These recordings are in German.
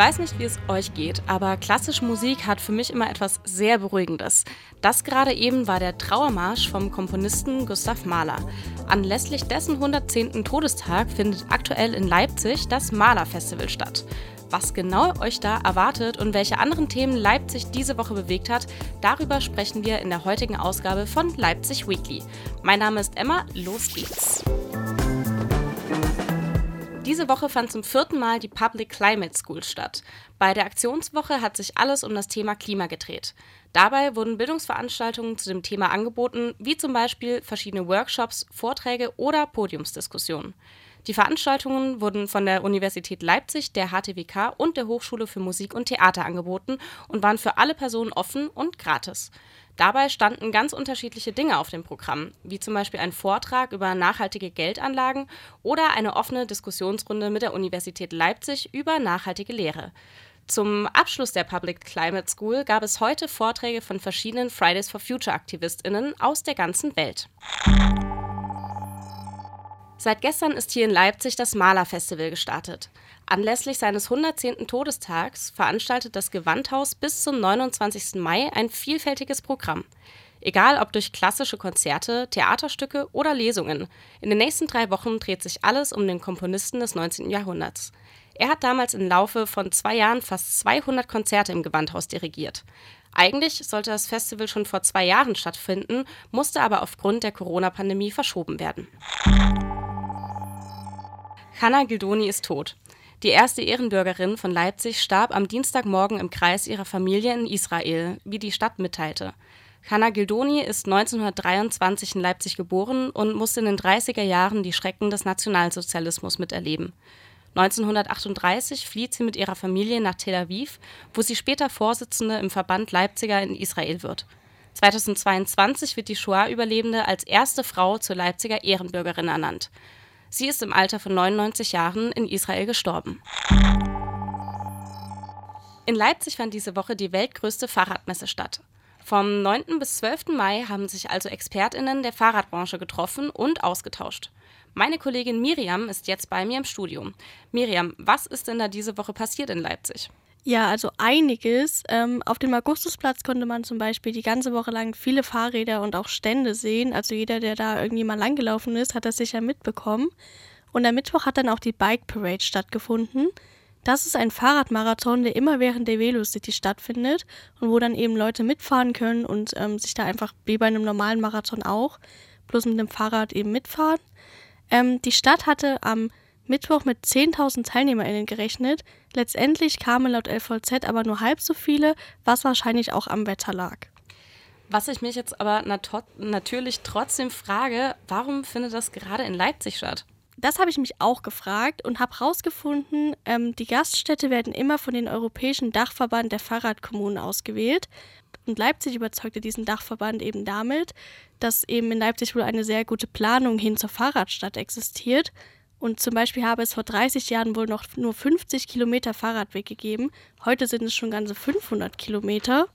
weiß nicht, wie es euch geht, aber klassische Musik hat für mich immer etwas sehr Beruhigendes. Das gerade eben war der Trauermarsch vom Komponisten Gustav Mahler. Anlässlich dessen 110. Todestag findet aktuell in Leipzig das Mahler-Festival statt. Was genau euch da erwartet und welche anderen Themen Leipzig diese Woche bewegt hat, darüber sprechen wir in der heutigen Ausgabe von Leipzig Weekly. Mein Name ist Emma, los geht's. Diese Woche fand zum vierten Mal die Public Climate School statt. Bei der Aktionswoche hat sich alles um das Thema Klima gedreht. Dabei wurden Bildungsveranstaltungen zu dem Thema angeboten, wie zum Beispiel verschiedene Workshops, Vorträge oder Podiumsdiskussionen. Die Veranstaltungen wurden von der Universität Leipzig, der HTWK und der Hochschule für Musik und Theater angeboten und waren für alle Personen offen und gratis. Dabei standen ganz unterschiedliche Dinge auf dem Programm, wie zum Beispiel ein Vortrag über nachhaltige Geldanlagen oder eine offene Diskussionsrunde mit der Universität Leipzig über nachhaltige Lehre. Zum Abschluss der Public Climate School gab es heute Vorträge von verschiedenen Fridays for Future Aktivistinnen aus der ganzen Welt. Seit gestern ist hier in Leipzig das Malerfestival gestartet. Anlässlich seines 110. Todestags veranstaltet das Gewandhaus bis zum 29. Mai ein vielfältiges Programm. Egal ob durch klassische Konzerte, Theaterstücke oder Lesungen. In den nächsten drei Wochen dreht sich alles um den Komponisten des 19. Jahrhunderts. Er hat damals im Laufe von zwei Jahren fast 200 Konzerte im Gewandhaus dirigiert. Eigentlich sollte das Festival schon vor zwei Jahren stattfinden, musste aber aufgrund der Corona-Pandemie verschoben werden. Hanna Gildoni ist tot. Die erste Ehrenbürgerin von Leipzig starb am Dienstagmorgen im Kreis ihrer Familie in Israel, wie die Stadt mitteilte. Hanna Gildoni ist 1923 in Leipzig geboren und musste in den 30er Jahren die Schrecken des Nationalsozialismus miterleben. 1938 flieht sie mit ihrer Familie nach Tel Aviv, wo sie später Vorsitzende im Verband Leipziger in Israel wird. 2022 wird die Shoah-Überlebende als erste Frau zur Leipziger Ehrenbürgerin ernannt. Sie ist im Alter von 99 Jahren in Israel gestorben. In Leipzig fand diese Woche die weltgrößte Fahrradmesse statt. Vom 9. bis 12. Mai haben sich also Expertinnen der Fahrradbranche getroffen und ausgetauscht. Meine Kollegin Miriam ist jetzt bei mir im Studio. Miriam, was ist denn da diese Woche passiert in Leipzig? Ja, also einiges. Ähm, auf dem Augustusplatz konnte man zum Beispiel die ganze Woche lang viele Fahrräder und auch Stände sehen. Also jeder, der da irgendwie mal langgelaufen ist, hat das sicher mitbekommen. Und am Mittwoch hat dann auch die Bike Parade stattgefunden. Das ist ein Fahrradmarathon, der immer während der Velocity stattfindet und wo dann eben Leute mitfahren können und ähm, sich da einfach wie bei einem normalen Marathon auch, bloß mit dem Fahrrad eben mitfahren. Ähm, die Stadt hatte am Mittwoch mit 10.000 TeilnehmerInnen gerechnet. Letztendlich kamen laut LVZ aber nur halb so viele, was wahrscheinlich auch am Wetter lag. Was ich mich jetzt aber nat natürlich trotzdem frage, warum findet das gerade in Leipzig statt? Das habe ich mich auch gefragt und habe herausgefunden, ähm, die Gaststätte werden immer von den Europäischen Dachverband der Fahrradkommunen ausgewählt. Und Leipzig überzeugte diesen Dachverband eben damit, dass eben in Leipzig wohl eine sehr gute Planung hin zur Fahrradstadt existiert und zum Beispiel habe es vor 30 Jahren wohl noch nur 50 Kilometer Fahrradweg gegeben. Heute sind es schon ganze 500 Kilometer.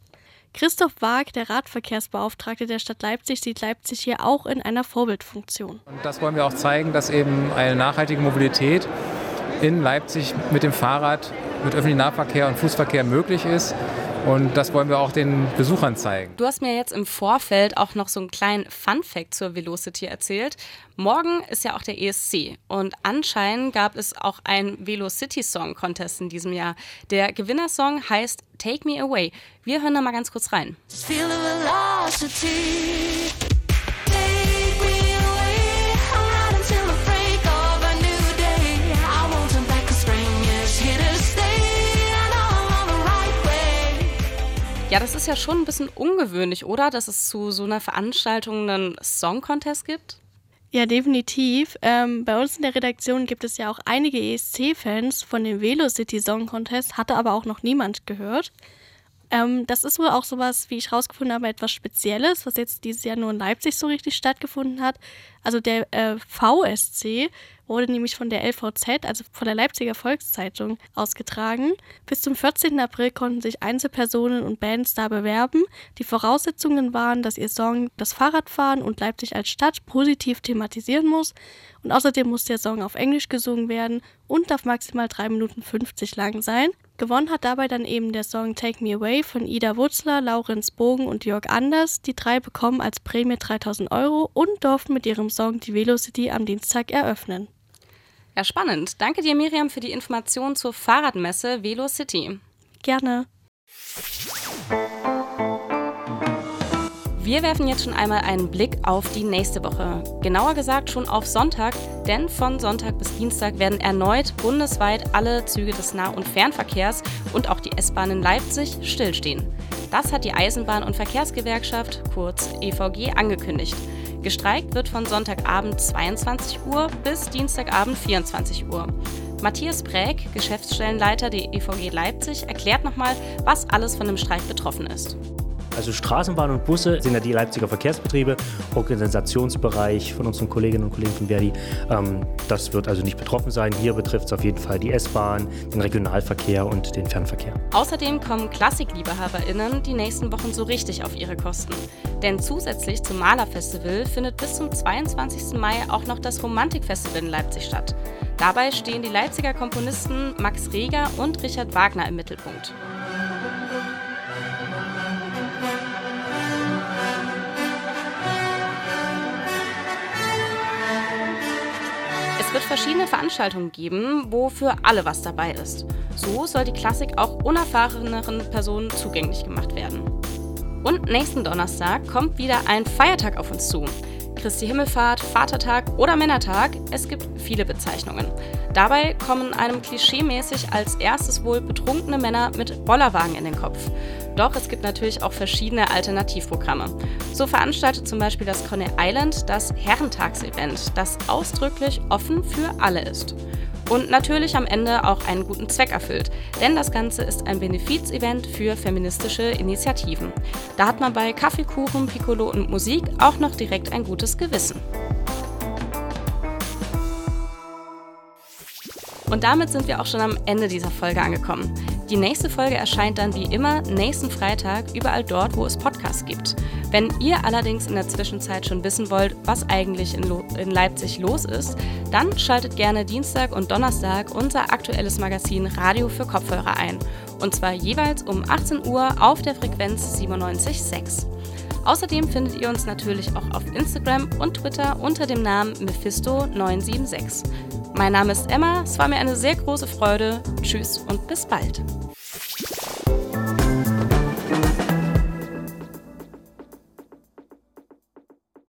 Christoph Waag, der Radverkehrsbeauftragte der Stadt Leipzig, sieht Leipzig hier auch in einer Vorbildfunktion. Und das wollen wir auch zeigen, dass eben eine nachhaltige Mobilität in Leipzig mit dem Fahrrad, mit öffentlichem Nahverkehr und Fußverkehr möglich ist. Und das wollen wir auch den Besuchern zeigen. Du hast mir jetzt im Vorfeld auch noch so einen kleinen Fun-Fact zur Velocity erzählt. Morgen ist ja auch der ESC und anscheinend gab es auch einen Velocity Song Contest in diesem Jahr. Der Gewinnersong heißt Take Me Away. Wir hören da mal ganz kurz rein. Feel the velocity. Ja, das ist ja schon ein bisschen ungewöhnlich, oder? Dass es zu so einer Veranstaltung einen Song Contest gibt? Ja, definitiv. Ähm, bei uns in der Redaktion gibt es ja auch einige ESC-Fans von dem Velocity Song Contest, hatte aber auch noch niemand gehört. Ähm, das ist wohl auch sowas, wie ich rausgefunden habe, etwas Spezielles, was jetzt dieses Jahr nur in Leipzig so richtig stattgefunden hat. Also der äh, VSC wurde nämlich von der LVZ, also von der Leipziger Volkszeitung, ausgetragen. Bis zum 14. April konnten sich Einzelpersonen und Bands da bewerben. Die Voraussetzungen waren, dass ihr Song das Fahrradfahren und Leipzig als Stadt positiv thematisieren muss. Und außerdem muss der Song auf Englisch gesungen werden und darf maximal 3 Minuten 50 lang sein. Gewonnen hat dabei dann eben der Song Take Me Away von Ida Wutzler, Laurenz Bogen und Jörg Anders. Die drei bekommen als Prämie 3000 Euro und durften mit ihrem Song die Velocity am Dienstag eröffnen. Ja, spannend. Danke dir, Miriam, für die Information zur Fahrradmesse Velocity. Gerne. Wir werfen jetzt schon einmal einen Blick auf die nächste Woche. Genauer gesagt schon auf Sonntag, denn von Sonntag bis Dienstag werden erneut bundesweit alle Züge des Nah- und Fernverkehrs und auch die S-Bahn in Leipzig stillstehen. Das hat die Eisenbahn- und Verkehrsgewerkschaft, kurz EVG, angekündigt. Gestreikt wird von Sonntagabend 22 Uhr bis Dienstagabend 24 Uhr. Matthias Präg, Geschäftsstellenleiter der EVG Leipzig, erklärt nochmal, was alles von dem Streik betroffen ist. Also Straßenbahn und Busse sind ja die Leipziger Verkehrsbetriebe, Organisationsbereich von unseren Kolleginnen und Kollegen von Verdi. Ähm, das wird also nicht betroffen sein. Hier betrifft es auf jeden Fall die S-Bahn, den Regionalverkehr und den Fernverkehr. Außerdem kommen KlassikliebehaberInnen die nächsten Wochen so richtig auf ihre Kosten. Denn zusätzlich zum Malerfestival findet bis zum 22. Mai auch noch das Romantikfestival in Leipzig statt. Dabei stehen die Leipziger Komponisten Max Reger und Richard Wagner im Mittelpunkt. Wird verschiedene Veranstaltungen geben, wo für alle was dabei ist. So soll die Klassik auch unerfahreneren Personen zugänglich gemacht werden. Und nächsten Donnerstag kommt wieder ein Feiertag auf uns zu. Christi Himmelfahrt, Vatertag oder Männertag, es gibt viele Bezeichnungen. Dabei kommen einem klischeemäßig als erstes wohl betrunkene Männer mit Bollerwagen in den Kopf. Doch es gibt natürlich auch verschiedene Alternativprogramme. So veranstaltet zum Beispiel das Coney Island das Herrentagsevent, das ausdrücklich offen für alle ist. Und natürlich am Ende auch einen guten Zweck erfüllt, denn das Ganze ist ein Benefizevent für feministische Initiativen. Da hat man bei Kaffeekuchen, Piccolo und Musik auch noch direkt ein gutes Gewissen. Und damit sind wir auch schon am Ende dieser Folge angekommen. Die nächste Folge erscheint dann wie immer nächsten Freitag überall dort, wo es Podcasts gibt. Wenn ihr allerdings in der Zwischenzeit schon wissen wollt, was eigentlich in, Lo in Leipzig los ist, dann schaltet gerne Dienstag und Donnerstag unser aktuelles Magazin Radio für Kopfhörer ein. Und zwar jeweils um 18 Uhr auf der Frequenz 97.6. Außerdem findet ihr uns natürlich auch auf Instagram und Twitter unter dem Namen Mephisto976. Mein Name ist Emma, es war mir eine sehr große Freude. Tschüss und bis bald.